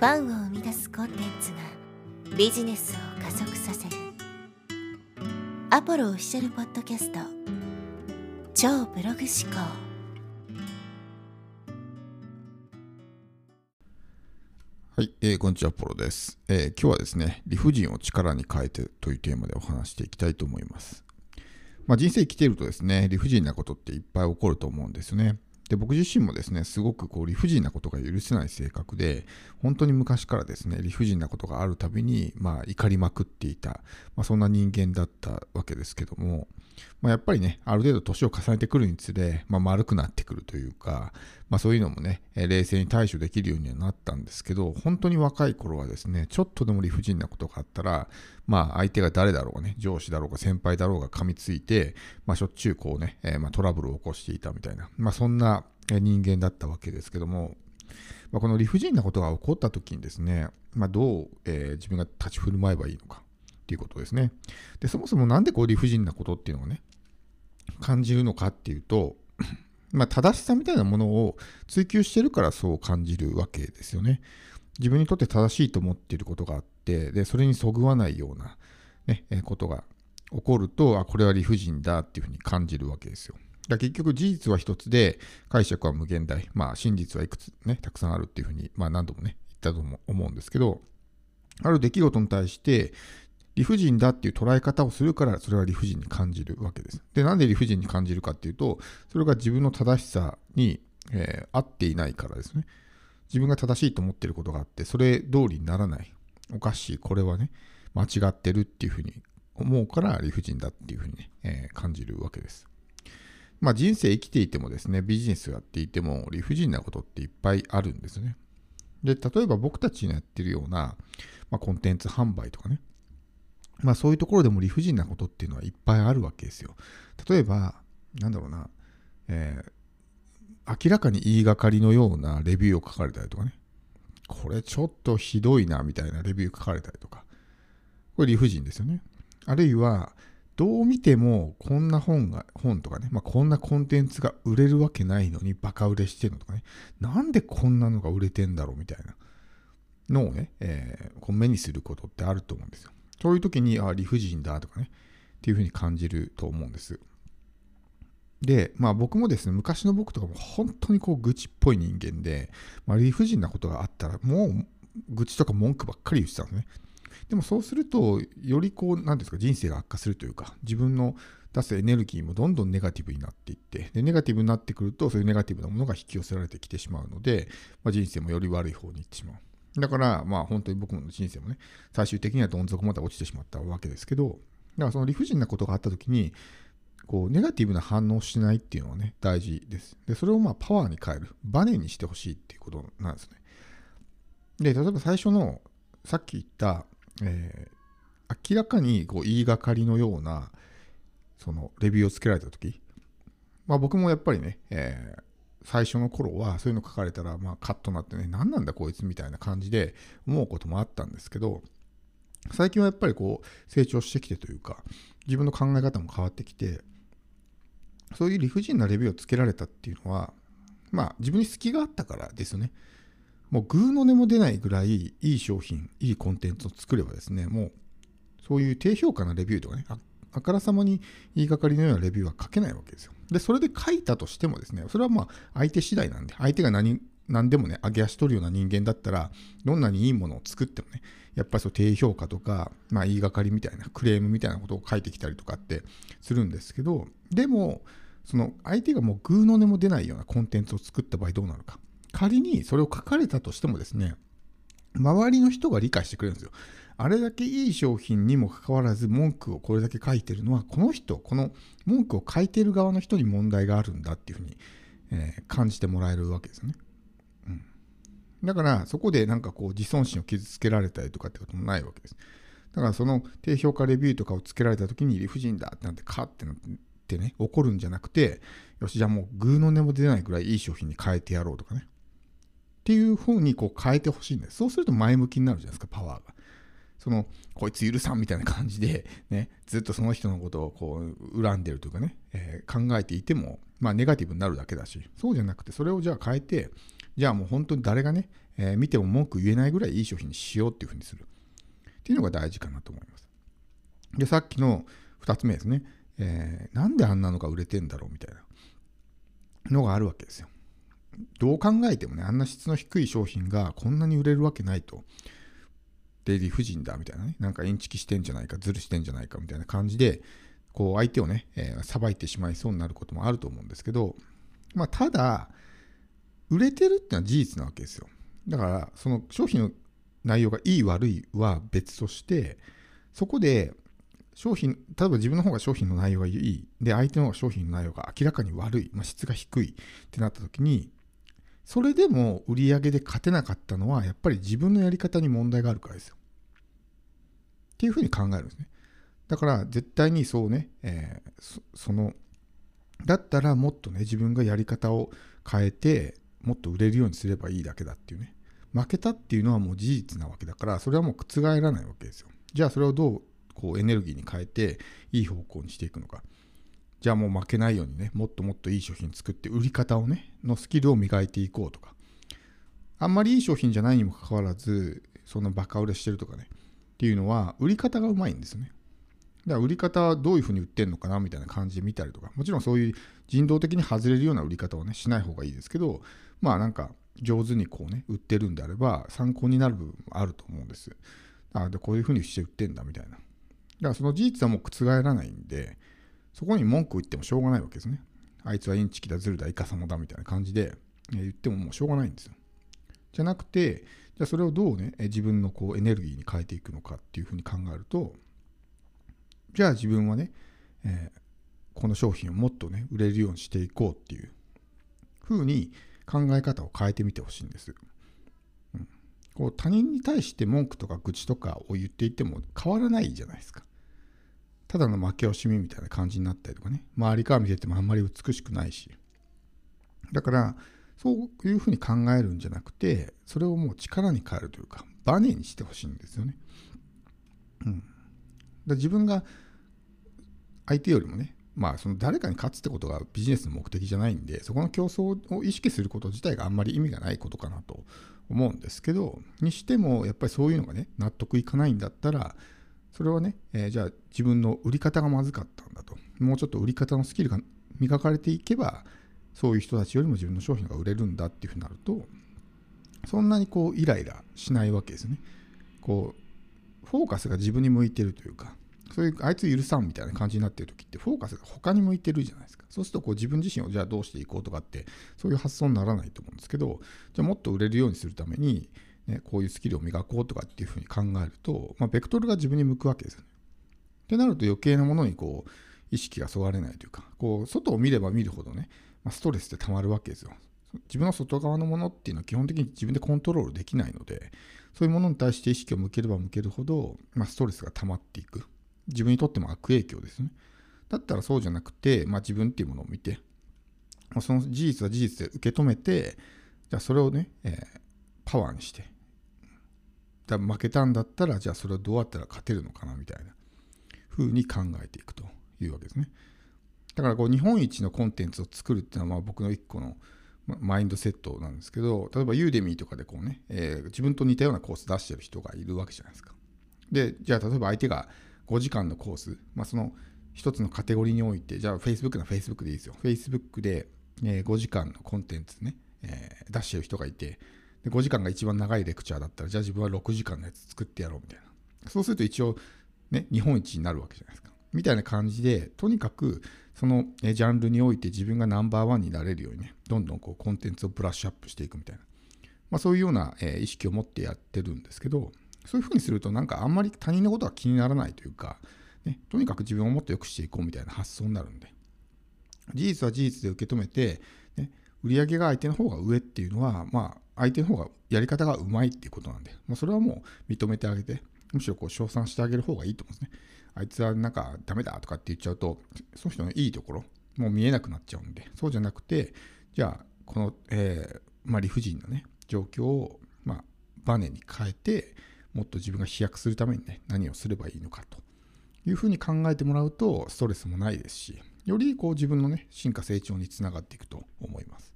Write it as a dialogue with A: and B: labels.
A: ファンを生み出すコンテンツがビジネスを加速させるアポロオフィシャルポッドキャスト超ブログ思考
B: はい、えー、こんにちは、ポロです、えー、今日はですね、理不尽を力に変えてというテーマでお話していきたいと思います。まあ、人生生きているとですね、理不尽なことっていっぱい起こると思うんですよね。で僕自身もですね、すごくこう理不尽なことが許せない性格で、本当に昔からですね、理不尽なことがあるたびに、まあ、怒りまくっていた、まあ、そんな人間だったわけですけども、まあ、やっぱりね、ある程度年を重ねてくるにつれ、まあ、丸くなってくるというか、まあ、そういうのもね、冷静に対処できるようにはなったんですけど、本当に若い頃はですね、ちょっとでも理不尽なことがあったら、まあ、相手が誰だろうね、上司だろうが先輩だろうが噛みついて、まあ、しょっちゅうこうね、えー、まあ、トラブルを起こしていたみたいな、まあ、そんな人間だったわけですけども、まあ、この理不尽なことが起こった時にですね、まあ、どう、えー、自分が立ち振る舞えばいいのかっていうことですね。で、そもそもなんでこう理不尽なことっていうのをね、感じるのかっていうと、まあ、正しさみたいなものを追求してるからそう感じるわけですよね。自分にとって正しいと思っていることがあて、で、それにそぐわないような、ね、ことが起こると、あ、これは理不尽だっていうふうに感じるわけですよ。だ結局事実は一つで解釈は無限大。まあ真実はいくつね、たくさんあるっていうふうに、まあ何度もね、言ったと思うんですけど、ある出来事に対して理不尽だっていう捉え方をするからそれは理不尽に感じるわけです。で、なんで理不尽に感じるかっていうと、それが自分の正しさに、えー、合っていないからですね。自分が正しいと思っていることがあって、それ通りにならない。おかしい。これはね、間違ってるっていうふうに思うから理不尽だっていうふうにね、えー、感じるわけです。まあ人生生きていてもですね、ビジネスやっていても理不尽なことっていっぱいあるんですね。で、例えば僕たちのやってるような、まあ、コンテンツ販売とかね、まあそういうところでも理不尽なことっていうのはいっぱいあるわけですよ。例えば、なんだろうな、えー、明らかに言いがかりのようなレビューを書かれたりとかね、これちょっとひどいなみたいなレビュー書かれたりとか、これ理不尽ですよね。あるいは、どう見てもこんな本が、本とかね、まあ、こんなコンテンツが売れるわけないのにバカ売れしてるのとかね、なんでこんなのが売れてんだろうみたいなのをね、えー、こう目にすることってあると思うんですよ。そういう時に、あ、理不尽だとかね、っていうふうに感じると思うんです。で、まあ僕もですね、昔の僕とかも本当にこう愚痴っぽい人間で、まあ、理不尽なことがあったら、もう愚痴とか文句ばっかり言ってたんですね。でもそうすると、よりこう、なんですか、人生が悪化するというか、自分の出すエネルギーもどんどんネガティブになっていって、でネガティブになってくると、そういうネガティブなものが引き寄せられてきてしまうので、まあ、人生もより悪い方に行ってしまう。だから、まあ本当に僕の人生もね、最終的にはどん底まで落ちてしまったわけですけど、だからその理不尽なことがあった時に、こう、ネガティブな反応をしないっていうのはね、大事です。で、それをまあパワーに変える、バネにしてほしいっていうことなんですね。で、例えば最初の、さっき言った、えー、明らかにこう言いがかりのような、そのレビューをつけられた時、まあ僕もやっぱりね、えー最初の頃はそういうの書かれたら、まあ、カットになってね、何なんだこいつみたいな感じで思うこともあったんですけど、最近はやっぱりこう成長してきてというか、自分の考え方も変わってきて、そういう理不尽なレビューをつけられたっていうのは、まあ自分に隙があったからですよね。もうグーの音も出ないぐらいいい商品、いいコンテンツを作ればですね、もうそういう低評価なレビューとかね、あからさまに言いがかりのようなレビューは書けないわけですよ。で、それで書いたとしてもですね、それはまあ相手次第なんで、相手が何、何でもね、上げ足取るような人間だったら、どんなにいいものを作ってもね、やっぱりそう低評価とか、まあ言いがかりみたいな、クレームみたいなことを書いてきたりとかってするんですけど、でも、その相手がもうグーの音も出ないようなコンテンツを作った場合どうなるか。仮にそれを書かれたとしてもですね、周りの人が理解してくれるんですよ。あれだけいい商品にもかかわらず文句をこれだけ書いてるのは、この人、この文句を書いてる側の人に問題があるんだっていうふうに、えー、感じてもらえるわけですよね。だから、そこでなんかこう自尊心を傷つけられたりとかってこともないわけです。だからその低評価レビューとかをつけられた時に理不尽だってなってカッてなってね、怒るんじゃなくて、よし、じゃあもうグーの音も出ないぐらいいい商品に変えてやろうとかね。っていう風にこう変えてほしいんです。そうすると前向きになるじゃないですか、パワーが。その、こいつ許さんみたいな感じで、ね、ずっとその人のことをこう恨んでるというかね、えー、考えていても、まあネガティブになるだけだし、そうじゃなくて、それをじゃあ変えて、じゃあもう本当に誰がね、えー、見ても文句言えないぐらいいい商品にしようっていうふうにする。っていうのが大事かなと思います。で、さっきの2つ目ですね。えー、なんであんなのが売れてんだろうみたいなのがあるわけですよ。どう考えてもね、あんな質の低い商品がこんなに売れるわけないと。で、理不尽だみたいなね、なんかインチキしてんじゃないか、ズルしてんじゃないかみたいな感じで、こう相手をね、えー、さばいてしまいそうになることもあると思うんですけど、まあ、ただ、売れてるってのは事実なわけですよ。だから、その商品の内容がいい悪いは別として、そこで商品、例えば自分の方が商品の内容がいい、で、相手の方が商品の内容が明らかに悪い、まあ、質が低いってなった時に、それでも売り上げで勝てなかったのは、やっぱり自分のやり方に問題があるからですよ。っていうふうに考えるんですね。だから絶対にそうね、えー、その、だったらもっとね、自分がやり方を変えて、もっと売れるようにすればいいだけだっていうね。負けたっていうのはもう事実なわけだから、それはもう覆らないわけですよ。じゃあそれをどうこうエネルギーに変えていい方向にしていくのか。じゃあもう負けないようにね、もっともっといい商品作って売り方をね、のスキルを磨いていこうとか。あんまりいい商品じゃないにもかかわらず、そんなバカ売れしてるとかね、っていうのは売り方がうまいんですよね。だから売り方はどういうふうに売ってんのかなみたいな感じで見たりとか、もちろんそういう人道的に外れるような売り方はね、しない方がいいですけど、まあなんか上手にこうね、売ってるんであれば参考になる部分もあると思うんです。あで、こういうふうにして売ってんだみたいな。だからその事実はもう覆らないんで、そこに文句を言ってもしょうがないわけですね。あいつはインチキだ、ズルだ、イカサマだみたいな感じで言ってももうしょうがないんですよ。じゃなくて、じゃあそれをどうね、自分のこうエネルギーに変えていくのかっていうふうに考えると、じゃあ自分はね、えー、この商品をもっとね、売れるようにしていこうっていうふうに考え方を変えてみてほしいんです。うん、こう他人に対して文句とか愚痴とかを言っていても変わらないじゃないですか。ただの負け惜しみみたいな感じになったりとかね、周りから見ててもあんまり美しくないし。だから、そういうふうに考えるんじゃなくて、それをもう力に変えるというか、バネにしてほしいんですよね。うん。だ自分が相手よりもね、まあ、その誰かに勝つってことがビジネスの目的じゃないんで、そこの競争を意識すること自体があんまり意味がないことかなと思うんですけど、にしても、やっぱりそういうのがね、納得いかないんだったら、それはね、えー、じゃあ自分の売り方がまずかったんだと。もうちょっと売り方のスキルが磨かれていけば、そういう人たちよりも自分の商品が売れるんだっていうふうになると、そんなにこうイライラしないわけですね。こう、フォーカスが自分に向いてるというか、そういうあいつ許さんみたいな感じになってる時ってフォーカスが他に向いてるじゃないですか。そうするとこう自分自身をじゃあどうしていこうとかってそういう発想にならないと思うんですけどじゃあもっと売れるようにするために、ね、こういうスキルを磨こうとかっていうふうに考えると、まあ、ベクトルが自分に向くわけですよね。ってなると余計なものにこう意識がそがれないというかこう外を見れば見るほどね、まあ、ストレスってたまるわけですよ。自分の外側のものっていうのは基本的に自分でコントロールできないのでそういうものに対して意識を向ければ向けるほど、まあ、ストレスが溜まっていく。自分にとっても悪影響ですね。だったらそうじゃなくて、まあ、自分っていうものを見て、その事実は事実で受け止めて、じゃあそれをね、えー、パワーにして、だ負けたんだったら、じゃあそれをどうやったら勝てるのかなみたいな風に考えていくというわけですね。だからこう日本一のコンテンツを作るっていうのはまあ僕の一個のマインドセットなんですけど、例えばユーデミーとかでこうね、えー、自分と似たようなコース出してる人がいるわけじゃないですか。で、じゃあ例えば相手が5時間のコース、まあ、その一つのカテゴリーにおいて、じゃあ Facebook の Facebook でいいですよ。Facebook で、え5時間のコンテンツね、えー、出してる人がいてで、5時間が一番長いレクチャーだったら、じゃあ自分は6時間のやつ作ってやろうみたいな。そうすると一応、ね、日本一になるわけじゃないですか。みたいな感じで、とにかくそのジャンルにおいて自分がナンバーワンになれるようにね、どんどんこうコンテンツをブラッシュアップしていくみたいな。まあ、そういうような、え意識を持ってやってるんですけど、そういうふうにするとなんかあんまり他人のことは気にならないというか、ね、とにかく自分をもっと良くしていこうみたいな発想になるんで事実は事実で受け止めて、ね、売上が相手の方が上っていうのは、まあ、相手の方がやり方がうまいっていうことなんで、まあ、それはもう認めてあげてむしろこう称賛してあげる方がいいと思うんですね。あいつはなんかダメだとかって言っちゃうとその人のいいところもう見えなくなっちゃうんでそうじゃなくてじゃあこの、えーまあ、理不尽なね状況を、まあ、バネに変えてもっと自分が飛躍するためにね、何をすればいいのかというふうに考えてもらうと、ストレスもないですし、よりこう自分のね、進化成長につながっていくと思います。